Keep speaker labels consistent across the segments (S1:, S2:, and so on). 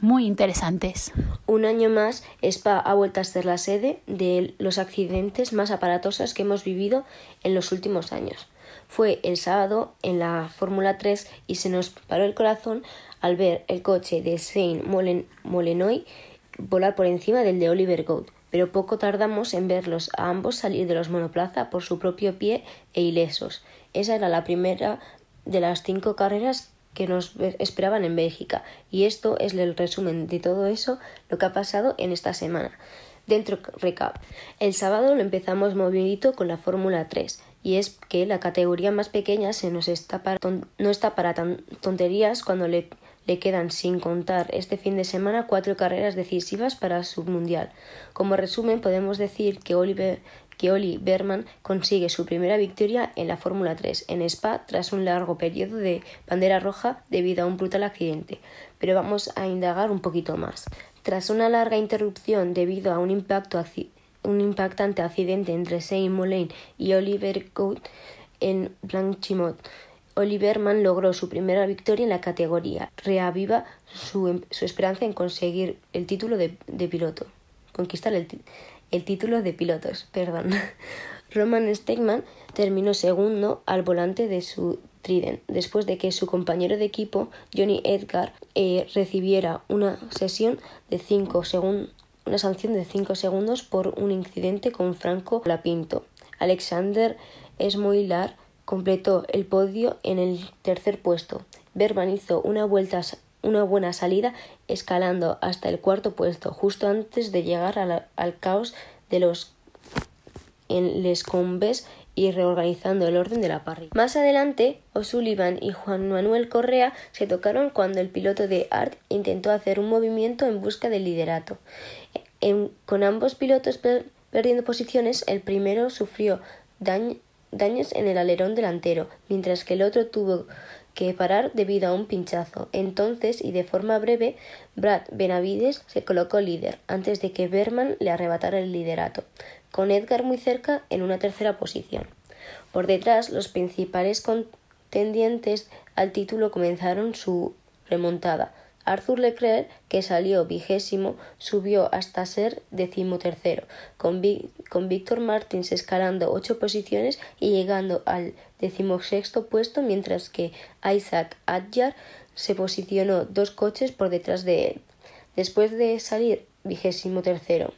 S1: muy interesantes.
S2: Un año más, Spa ha vuelto a ser la sede de los accidentes más aparatosos que hemos vivido en los últimos años. Fue el sábado en la Fórmula 3 y se nos paró el corazón al ver el coche de Saint Molenoy volar por encima del de Oliver Gould, pero poco tardamos en verlos a ambos salir de los monoplaza por su propio pie e ilesos. Esa era la primera de las cinco carreras que nos esperaban en Bélgica. Y esto es el resumen de todo eso, lo que ha pasado en esta semana. Dentro recap. El sábado lo empezamos movidito con la Fórmula 3 y es que la categoría más pequeña se nos está para no está para tan tonterías cuando le, le quedan sin contar este fin de semana cuatro carreras decisivas para su mundial. Como resumen podemos decir que Oliver que Oli Berman consigue su primera victoria en la Fórmula 3 en Spa tras un largo periodo de bandera roja debido a un brutal accidente. Pero vamos a indagar un poquito más. Tras una larga interrupción debido a un, impacto, un impactante accidente entre Saint Moline y Oliver Gould en Blanchimont, Oliverman logró su primera victoria en la categoría. Reaviva su, su esperanza en conseguir el título de, de piloto. Conquistar el, el título de pilotos. Perdón. Roman Stegman terminó segundo al volante de su Trident, después de que su compañero de equipo, Johnny Edgar, eh, recibiera una sesión de cinco una sanción de 5 segundos por un incidente con Franco Lapinto. Alexander Smoilar completó el podio en el tercer puesto. Berman hizo una vuelta una buena salida escalando hasta el cuarto puesto, justo antes de llegar al caos de los en Les Combes y reorganizando el orden de la parrilla. Más adelante, O'Sullivan y Juan Manuel Correa se tocaron cuando el piloto de Art intentó hacer un movimiento en busca del liderato. con ambos pilotos perdiendo posiciones, el primero sufrió daños en el alerón delantero, mientras que el otro tuvo que parar debido a un pinchazo. Entonces, y de forma breve, Brad Benavides se colocó líder, antes de que Berman le arrebatara el liderato, con Edgar muy cerca en una tercera posición. Por detrás, los principales contendientes al título comenzaron su remontada, Arthur Leclerc, que salió vigésimo, subió hasta ser decimotercero, con, con Víctor Martins escalando ocho posiciones y llegando al decimosexto puesto, mientras que Isaac Adjar se posicionó dos coches por detrás de él. Después de salir vigésimo tercero,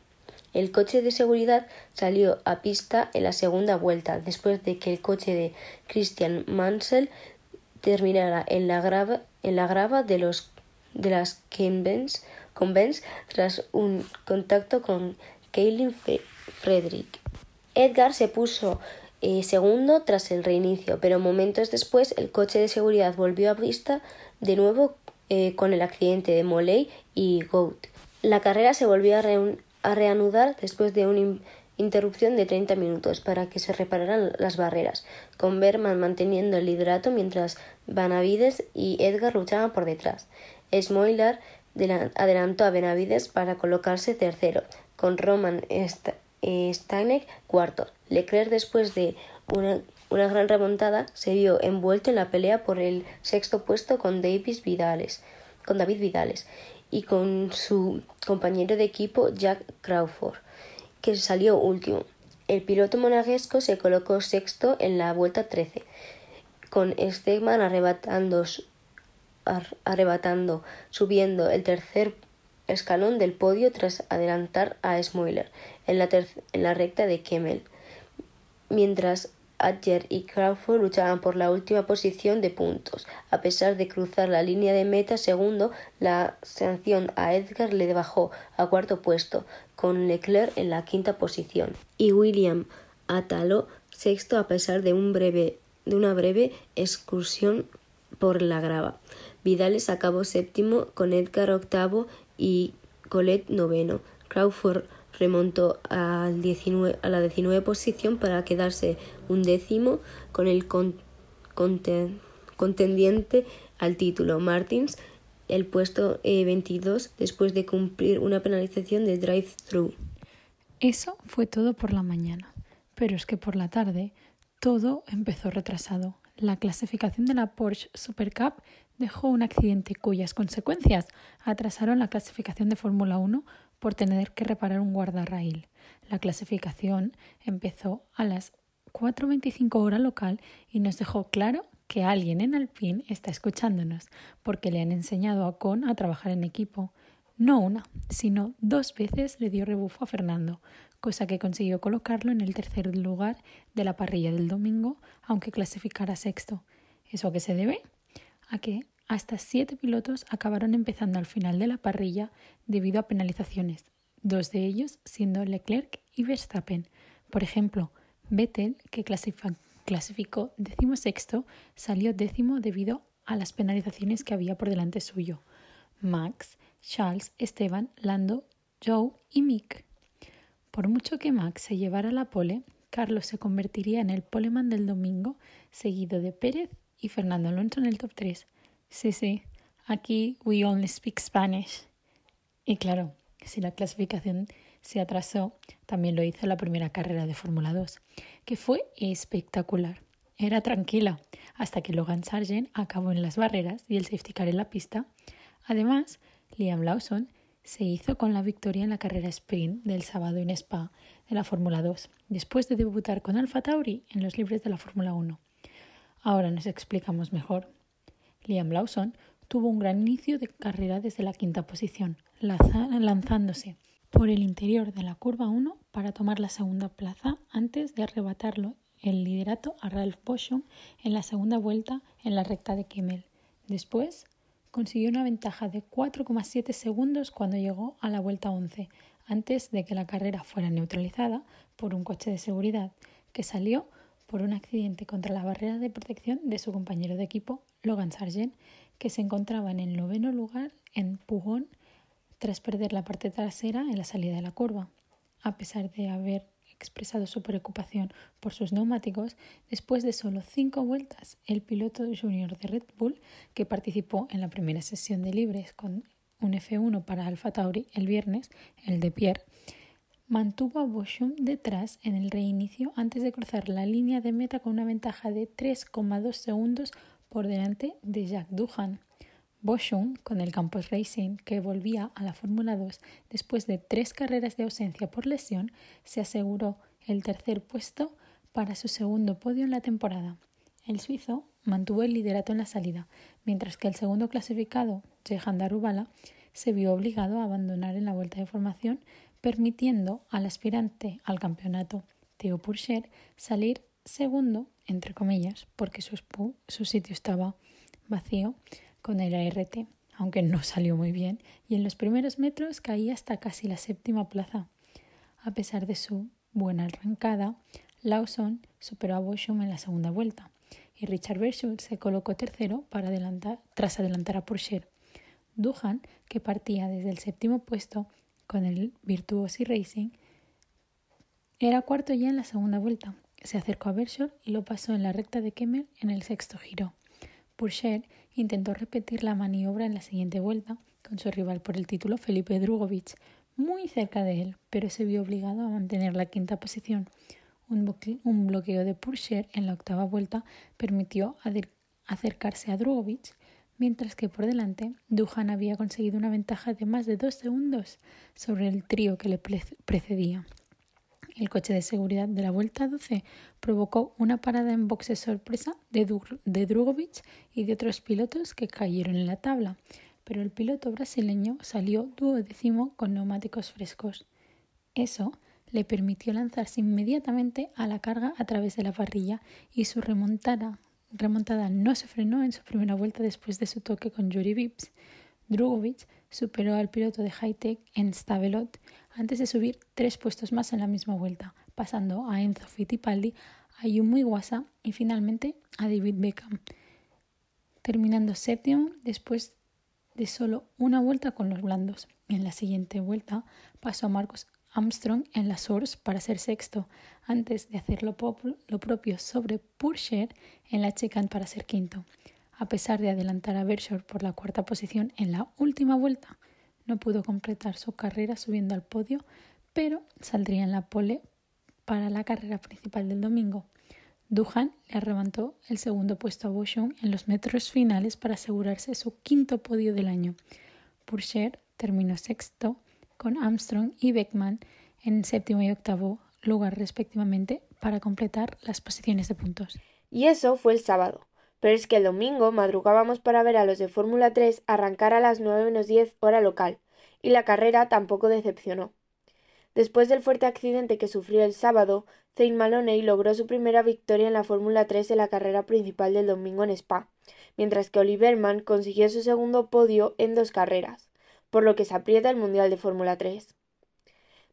S2: el coche de seguridad salió a pista en la segunda vuelta, después de que el coche de Christian Mansell terminara en la grava, en la grava de los de las Convents tras un contacto con Kaylin Frederick. Edgar se puso eh, segundo tras el reinicio, pero momentos después el coche de seguridad volvió a vista de nuevo eh, con el accidente de Moley y Goat. La carrera se volvió a, reanudar después de una interrupción de 30 minutos para que se repararan las barreras, con Berman manteniendo el liderato mientras Vanavides y Edgar luchaban por detrás. Smoiler adelantó a Benavides para colocarse tercero, con Roman Stanek cuarto. Leclerc, después de una, gran remontada, se vio envuelto en la pelea por el sexto puesto con, Davis Vidales, con David Vidales y con su compañero de equipo Jack Crawford, que salió último. El piloto monaguesco se colocó sexto en la vuelta 13, con Stegman arrebatando arrebatando, subiendo el tercer escalón del podio tras adelantar a Smoiler en la, recta de Kemmel, mientras Adger y Crawford luchaban por la última posición de puntos. A pesar de cruzar la línea de meta segundo, la sanción a Edgar le bajó a cuarto puesto, con Leclerc en la quinta posición. Y William Atalo sexto a pesar de una breve excursión por la grava. Vidales acabó séptimo con Edgar octavo y Colette noveno. Crawford remontó al 19, a la 19 posición para quedarse un décimo con el contendiente al título Martins el puesto 22 eh, después de cumplir una penalización de drive-thru.
S1: Eso fue todo por la mañana, pero es que por la tarde todo empezó retrasado. La clasificación de la Porsche Super Cup dejó un accidente cuyas consecuencias atrasaron la clasificación de Fórmula 1 por tener que reparar un guardarraíl. La clasificación empezó a las 4.25 hora local y nos dejó claro que alguien en Alpine está escuchándonos, porque le han enseñado a Con a trabajar en equipo. No una, sino dos veces le dio rebufo a Fernando, cosa que consiguió colocarlo en el tercer lugar de la parrilla del domingo, aunque clasificara sexto. ¿Eso a qué se debe? A que hasta siete pilotos acabaron empezando al final de la parrilla debido a penalizaciones, dos de ellos siendo Leclerc y Verstappen. Por ejemplo, Vettel, que clasificó clasificó sexto, salió décimo debido a las penalizaciones que había por delante suyo. Max, Charles, Esteban, Lando, Joe y Mick. Por mucho que Max se llevara la pole, Carlos se convertiría en el poleman del domingo, seguido de Pérez y Fernando Alonso en el top 3. Sí, sí, aquí we only speak Spanish. Y claro, si la clasificación se atrasó, también lo hizo la primera carrera de Fórmula 2, que fue espectacular. Era tranquila, hasta que Logan Sargent acabó en las barreras y el safety car en la pista. Además, Liam Lawson se hizo con la victoria en la carrera sprint del sábado en Spa de la Fórmula 2, después de debutar con Alfa Tauri en los libres de la Fórmula 1. Ahora nos explicamos mejor. Liam Lawson tuvo un gran inicio de carrera desde la quinta posición, lanzándose por el interior de la curva 1 para tomar la segunda plaza antes de arrebatarlo el liderato a Ralph Boschum en la segunda vuelta en la recta de Kimmel. Después consiguió una ventaja de 4,7 segundos cuando llegó a la vuelta 11, antes de que la carrera fuera neutralizada por un coche de seguridad que salió por un accidente contra la barrera de protección de su compañero de equipo, Logan Sargent, que se encontraba en el noveno lugar en Pujón tras perder la parte trasera en la salida de la curva. A pesar de haber expresado su preocupación por sus neumáticos, después de solo cinco vueltas, el piloto junior de Red Bull, que participó en la primera sesión de libres con un F1 para Alfa Tauri el viernes, el de Pierre, mantuvo a Boschum detrás en el reinicio antes de cruzar la línea de meta con una ventaja de 3,2 segundos por delante de Jacques Duhan. Boschum, con el Campos Racing, que volvía a la Fórmula 2 después de tres carreras de ausencia por lesión, se aseguró el tercer puesto para su segundo podio en la temporada. El suizo mantuvo el liderato en la salida, mientras que el segundo clasificado, Jehan Darubala, se vio obligado a abandonar en la vuelta de formación, permitiendo al aspirante al campeonato, Theo Pourchaire, salir segundo, entre comillas, porque su, su sitio estaba vacío, con el ART, aunque no salió muy bien, y en los primeros metros caía hasta casi la séptima plaza. A pesar de su buena arrancada, Lawson superó a Boschum en la segunda vuelta y Richard Bershul se colocó tercero para adelantar, tras adelantar a Porsche. Duhan, que partía desde el séptimo puesto con el Virtuosi Racing, era cuarto ya en la segunda vuelta. Se acercó a Bershul y lo pasó en la recta de Kemmel en el sexto giro. Purcher intentó repetir la maniobra en la siguiente vuelta con su rival por el título Felipe Drugovich, muy cerca de él, pero se vio obligado a mantener la quinta posición. Un, bloqueo de Purcher en la octava vuelta permitió acercarse a Drugovich, mientras que por delante Duhan había conseguido una ventaja de más de dos segundos sobre el trío que le precedía. El coche de seguridad de la vuelta 12 provocó una parada en boxe sorpresa de, de Drugovic y de otros pilotos que cayeron en la tabla, pero el piloto brasileño salió duodécimo con neumáticos frescos. Eso le permitió lanzarse inmediatamente a la carga a través de la parrilla y su remontada, remontada no se frenó en su primera vuelta después de su toque con Yuri Vips. Drugovic superó al piloto de high-tech en Stavelot antes de subir tres puestos más en la misma vuelta, pasando a Enzo Fittipaldi, a Yumi Iwasa y finalmente a David Beckham, terminando séptimo después de solo una vuelta con los blandos. En la siguiente vuelta pasó a Marcos Armstrong en la Source para ser sexto, antes de hacer lo, propio sobre Purcher en la Chicane para ser quinto. A pesar de adelantar a Bershore por la cuarta posición en la última vuelta, no pudo completar su carrera subiendo al podio, pero saldría en la pole para la carrera principal del domingo. Duhan le arrebató el segundo puesto a Bouchon en los metros finales para asegurarse su quinto podio del año. Purcher terminó sexto con Armstrong y Beckman en séptimo y octavo lugar respectivamente para completar las posiciones de puntos.
S3: Y eso fue el sábado. Pero es que el domingo madrugábamos para ver a los de Fórmula 3 arrancar a las 9 menos 10 hora local, y la carrera tampoco decepcionó. Después del fuerte accidente que sufrió el sábado, Zane Maloney logró su primera victoria en la Fórmula 3 en la carrera principal del domingo en Spa, mientras que Oliverman consiguió su segundo podio en dos carreras, por lo que se aprieta el Mundial de Fórmula 3.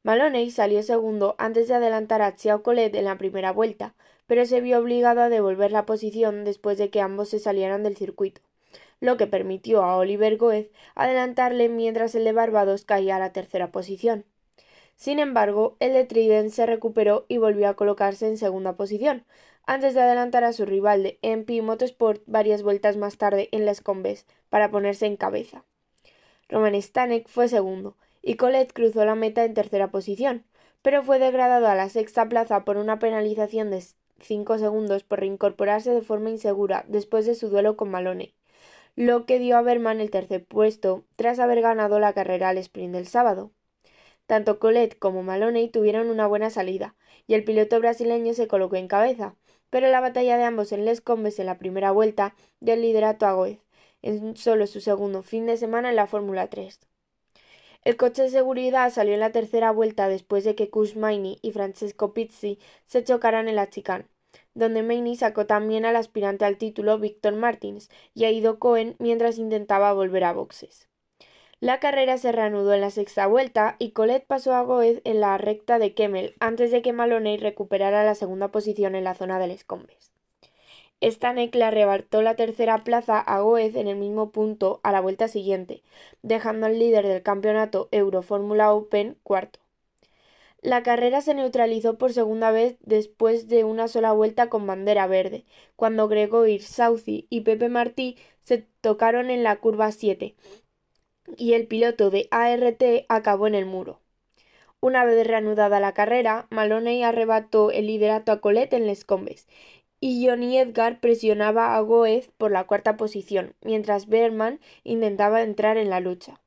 S3: Maloney salió segundo antes de adelantar a Xiao Colette en la primera vuelta, pero se vio obligado a devolver la posición después de que ambos se salieran del circuito, lo que permitió a Oliver Goez adelantarle mientras el de Barbados caía a la tercera posición. Sin embargo, el de Trident se recuperó y volvió a colocarse en segunda posición, antes de adelantar a su rival de MP Motorsport varias vueltas más tarde en las Combes para ponerse en cabeza. Roman Stanek fue segundo, y Colette cruzó la meta en tercera posición, pero fue degradado a la sexta plaza por una penalización de cinco segundos por reincorporarse de forma insegura después de su duelo con Malone, lo que dio a Berman el tercer puesto tras haber ganado la carrera al sprint del sábado. Tanto Colette como Maloney tuvieron una buena salida, y el piloto brasileño se colocó en cabeza, pero la batalla de ambos en Les Combes en la primera vuelta dio el liderato a Goez, en solo su segundo fin de semana en la Fórmula 3. El coche de seguridad salió en la tercera vuelta después de que Kush Maini y Francesco Pizzi se chocaran en la chicane, donde Maini sacó también al aspirante al título Víctor Martins y a Ido Cohen mientras intentaba volver a boxes. La carrera se reanudó en la sexta vuelta y Colette pasó a Goez en la recta de Kemmel antes de que Maloney recuperara la segunda posición en la zona del Escombes. Stanek le arrebató la tercera plaza a Goez en el mismo punto a la vuelta siguiente, dejando al líder del campeonato Euro Fórmula Open cuarto. La carrera se neutralizó por segunda vez después de una sola vuelta con bandera verde, cuando Gregor Sauci y Pepe Martí se tocaron en la curva 7, y el piloto de ART acabó en el muro. Una vez reanudada la carrera, Maloney arrebató el liderato a Colette en Les Combes y Johnny Edgar presionaba a Goez por la cuarta posición, mientras Berman intentaba entrar en la lucha.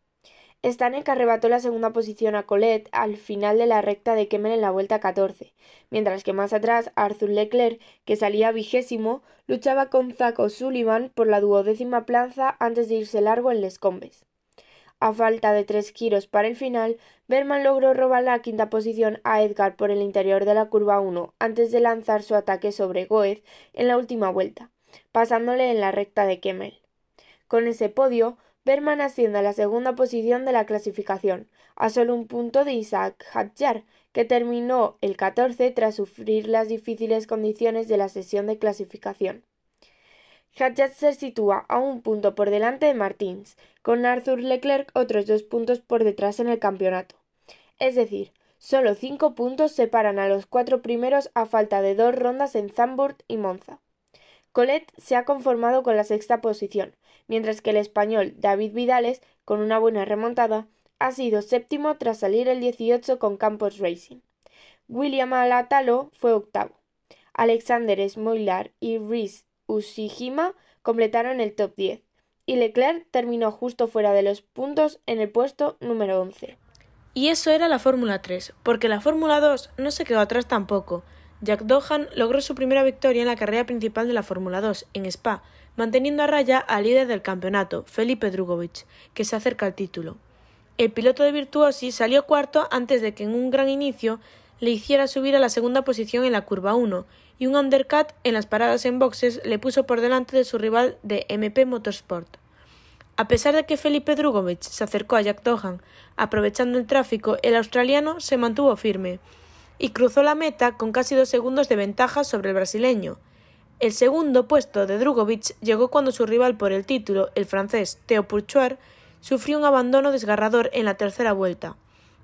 S3: Stanek arrebató la segunda posición a Colette al final de la recta de Kemmel en la vuelta 14, mientras que más atrás Arthur Leclerc, que salía vigésimo, luchaba con Zach O'Sullivan por la duodécima plaza antes de irse largo en Les Combes. A falta de tres giros para el final, Berman logró robar la quinta posición a Edgar por el interior de la curva 1 antes de lanzar su ataque sobre Goez en la última vuelta, pasándole en la recta de Kemmel. Con ese podio, Berman asciende a la segunda posición de la clasificación, a solo un punto de Isaac Hadjar, que terminó el 14 tras sufrir las difíciles condiciones de la sesión de clasificación. Hadjat se sitúa a un punto por delante de Martins, con Arthur Leclerc otros dos puntos por detrás en el campeonato. Es decir, solo cinco puntos separan a los cuatro primeros a falta de dos rondas en Zandvoort y Monza. Colette se ha conformado con la sexta posición, mientras que el español David Vidales, con una buena remontada, ha sido séptimo tras salir el 18 con Campos Racing. William Alatalo fue octavo. Alexander Smoilar y Rhys Ushijima completaron el top 10 y Leclerc terminó justo fuera de los puntos en el puesto número 11.
S4: Y eso era la Fórmula 3, porque la Fórmula 2 no se quedó atrás tampoco. Jack Dohan logró su primera victoria en la carrera principal de la Fórmula 2, en Spa, manteniendo a raya al líder del campeonato, Felipe Drugovich, que se acerca al título. El piloto de Virtuosi salió cuarto antes de que en un gran inicio le hiciera subir a la segunda posición en la curva 1 y un undercut en las paradas en boxes le puso por delante de su rival de MP Motorsport. A pesar de que Felipe Drugovich se acercó a Jack Dohan aprovechando el tráfico, el australiano se mantuvo firme y cruzó la meta con casi dos segundos de ventaja sobre el brasileño. El segundo puesto de Drugovich llegó cuando su rival por el título, el francés Theo Pourchoir, sufrió un abandono desgarrador en la tercera vuelta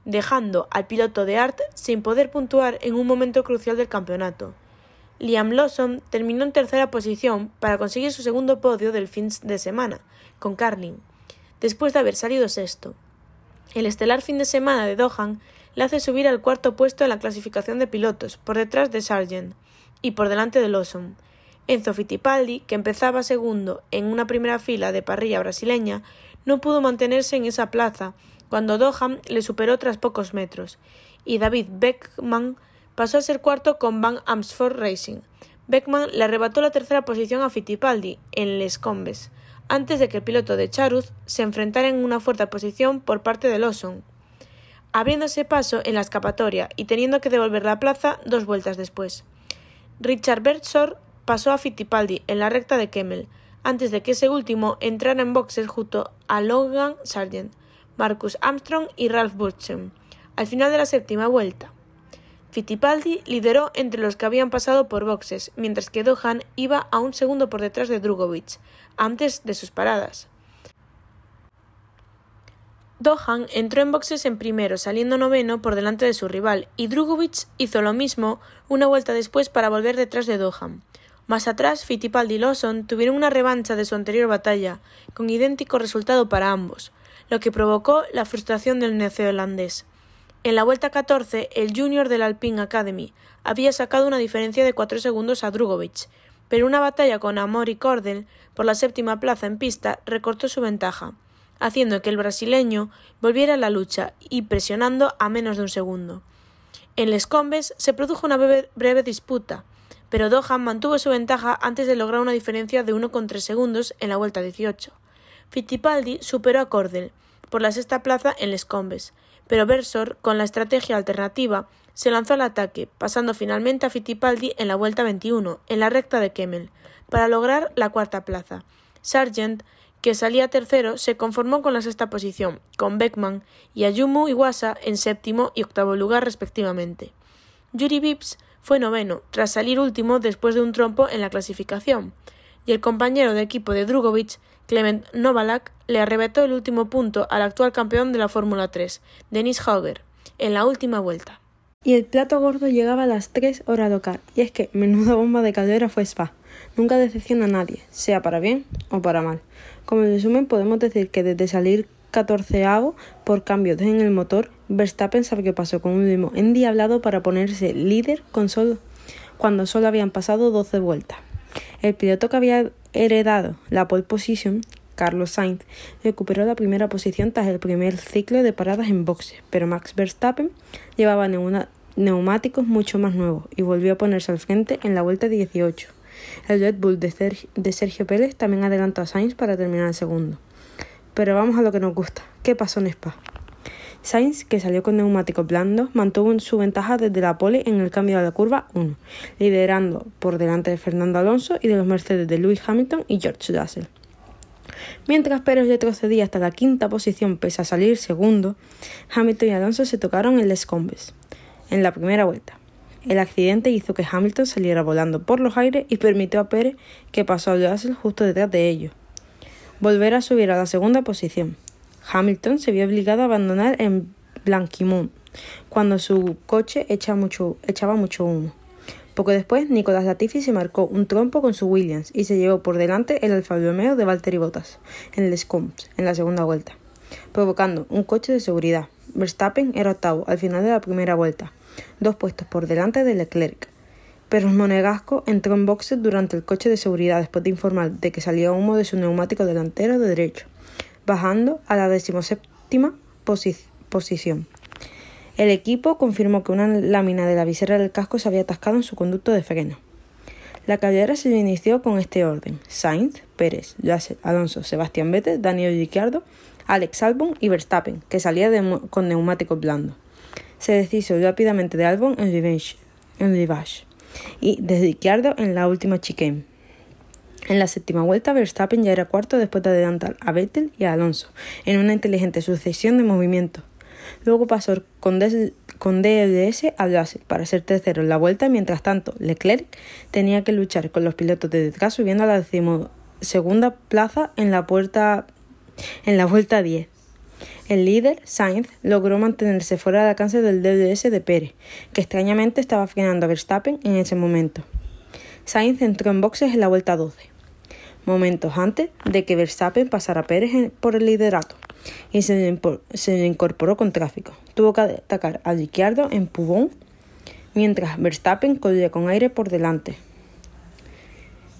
S4: dejando al piloto de Art sin poder puntuar en un momento crucial del campeonato. Liam Lawson terminó en tercera posición para conseguir su segundo podio del fin de semana, con Carlin, después de haber salido sexto. El estelar fin de semana de Dohan le hace subir al cuarto puesto en la clasificación de pilotos, por detrás de Sargent y por delante de Lawson. Enzo Fittipaldi, que empezaba segundo en una primera fila de parrilla brasileña, no pudo mantenerse en esa plaza cuando Dohan le superó tras pocos metros, y David Beckman pasó a ser cuarto con Van Amsford Racing. Beckman le arrebató la tercera posición a Fittipaldi en Les Combes, antes de que el piloto de Charuz se enfrentara en una fuerte posición por parte de Lawson, abriéndose paso en la escapatoria y teniendo que devolver la plaza dos vueltas después. Richard Bertsor pasó a Fittipaldi en la recta de Kemmel, antes de que ese último entrara en boxes junto a Logan Sargent, Marcus Armstrong y Ralph Burcham, al final de la séptima vuelta. Fittipaldi lideró entre los que habían pasado por boxes, mientras que Dohan iba a un segundo por detrás de Drugovic, antes de sus paradas. Dohan entró en boxes en primero, saliendo noveno por delante de su rival, y Drugovic hizo lo mismo una vuelta después para volver detrás de Dohan. Más atrás, Fittipaldi y Lawson tuvieron una revancha de su anterior batalla, con idéntico resultado para ambos, lo que provocó la frustración del neozelandés. En la vuelta 14, el junior del Alpine Academy había sacado una diferencia de cuatro segundos a Drugovic, pero una batalla con Amor y Cordel por la séptima plaza en pista recortó su ventaja, haciendo que el brasileño volviera a la lucha y presionando a menos de un segundo. En Les Combes se produjo una breve, breve disputa, pero Dohan mantuvo su ventaja antes de lograr una diferencia de 1,3 segundos en la vuelta 18. Fittipaldi superó a Cordel por la sexta plaza en Les Combes, pero Bersor, con la estrategia alternativa, se lanzó al ataque, pasando finalmente a Fittipaldi en la vuelta 21, en la recta de Kemmel, para lograr la cuarta plaza. Sargent, que salía tercero, se conformó con la sexta posición, con Beckman y Ayumu Iwasa en séptimo y octavo lugar respectivamente. Yuri Vips fue noveno, tras salir último después de un trompo en la clasificación, y el compañero de equipo de Drugovic Clement Novalak le arrebató el último punto al actual campeón de la Fórmula 3, Denis Hauger, en la última vuelta.
S5: Y el plato gordo llegaba a las 3 horas local, y es que menuda bomba de caldera fue Spa. Nunca decepciona a nadie, sea para bien o para mal. Como resumen, podemos decir que desde salir catorceavo por cambios en el motor, Verstappen sabe que pasó con un limo endiablado para ponerse líder con cuando solo habían pasado 12 vueltas. El piloto que había heredado la pole position, Carlos Sainz, recuperó la primera posición tras el primer ciclo de paradas en boxe, pero Max Verstappen llevaba neumáticos mucho más nuevos y volvió a ponerse al frente en la vuelta 18. El Red Bull de Sergio, de Sergio Pérez también adelantó a Sainz para terminar el segundo. Pero vamos a lo que nos gusta. ¿Qué pasó en Spa? Sainz, que salió con neumáticos blandos, mantuvo su ventaja desde la pole en el cambio de la curva 1, liderando por delante de Fernando Alonso y de los Mercedes de Lewis Hamilton y George Russell. Mientras Pérez retrocedía hasta la quinta posición pese a salir segundo, Hamilton y Alonso se tocaron en Les Combes, en la primera vuelta. El accidente hizo que Hamilton saliera volando por los aires y permitió a Pérez que pasó a Russell justo detrás de ellos, volver a subir a la segunda posición. Hamilton se vio obligado a abandonar en Blanquimont cuando su coche echaba mucho, humo. Poco después, Nicolás Latifi se marcó un trompo con su Williams y se llevó por delante el Alfa Romeo de Valtteri Bottas en Les Combes en la segunda vuelta, provocando un coche de seguridad. Verstappen era octavo al final de la primera vuelta, dos puestos por delante de Leclerc. Pero el monegasco entró en boxes durante el coche de seguridad después de informar de que salía humo de su neumático delantero de derecho bajando a la decimoséptima posición. El equipo confirmó que una lámina de la visera del casco se había atascado en su conducto de freno. La carrera se inició con este orden: Sainz, Pérez, Alonso, Sebastián Vettel, Daniel Ricciardo, Alex Albon y Verstappen, que salía con neumáticos blandos. Se deshizo rápidamente de Albon en Revenge, en Rivage y de Ricciardo en la última chicane. En la séptima vuelta, Verstappen ya era cuarto después de adelantar a Vettel y a Alonso en una inteligente sucesión de movimientos. Luego pasó con, DLS a Russell para ser tercero en la vuelta, mientras tanto Leclerc tenía que luchar con los pilotos de detrás subiendo a la segunda plaza en la, puerta, en la vuelta 10. El líder, Sainz, logró mantenerse fuera de alcance del DDS de Pérez, que extrañamente estaba frenando a Verstappen en ese momento. Sainz entró en boxes en la vuelta 12, momentos antes de que Verstappen pasara a Pérez por el liderato, y se, incorporó con tráfico. Tuvo que atacar a Ricciardo en Pubón, mientras Verstappen corría con aire por delante.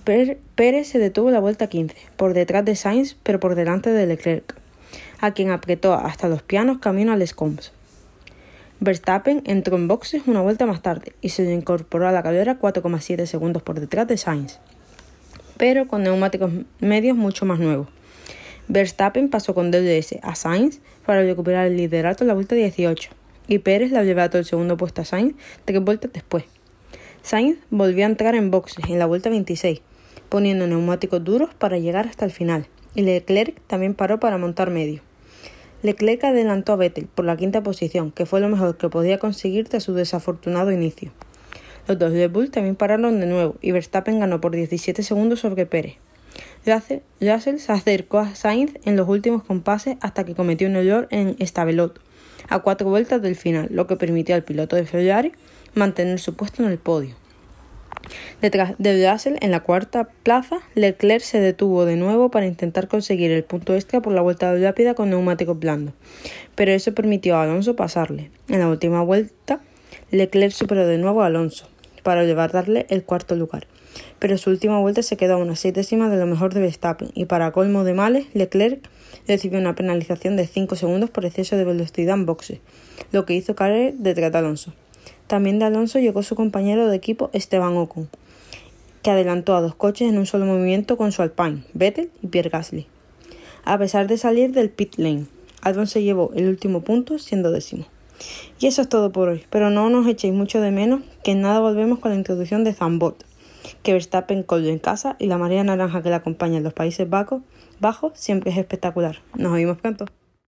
S5: Pérez se detuvo la vuelta 15, por detrás de Sainz, pero por delante de Leclerc, a quien apretó hasta los pianos camino al Scoms. Verstappen entró en boxes una vuelta más tarde y se incorporó a la carrera 4,7 segundos por detrás de Sainz, pero con neumáticos medios mucho más nuevos. Verstappen pasó con DDS a Sainz para recuperar el liderato en la vuelta 18 y Pérez la llevó el segundo puesto a Sainz tres vueltas después. Sainz volvió a entrar en boxes en la vuelta 26, poniendo neumáticos duros para llegar hasta el final, y Leclerc también paró para montar medio. Leclerc adelantó a Vettel por la quinta posición, que fue lo mejor que podía conseguir tras su desafortunado inicio. Los dos Red Bull también pararon de nuevo y Verstappen ganó por 17 segundos sobre Pérez. Russell se acercó a Sainz en los últimos compases hasta que cometió un error en Stavelot, a cuatro vueltas del final, lo que permitió al piloto de Ferrari mantener su puesto en el podio. Detrás de Russell, en la cuarta plaza, Leclerc se detuvo de nuevo para intentar conseguir el punto extra por la vuelta rápida con neumáticos blandos, pero eso permitió a Alonso pasarle. En la última vuelta, Leclerc superó de nuevo a Alonso para llevarle el cuarto lugar, pero su última vuelta se quedó a unas seis décimas de lo mejor de Verstappen y para colmo de males, Leclerc recibió una penalización de 5 segundos por exceso de velocidad en boxe, lo que hizo caer detrás de Alonso. También de Alonso llegó su compañero de equipo Esteban Ocon, que adelantó a dos coches en un solo movimiento con su Alpine, Vettel y Pierre Gasly. A pesar de salir del pit lane, Albon se llevó el último punto siendo décimo. Y eso es todo por hoy, pero no nos echéis mucho de menos que en nada volvemos con la introducción de Zambot, que Verstappen colgó en casa y la marea naranja que la acompaña en los Países Bajos, bajos siempre es espectacular. Nos vemos pronto.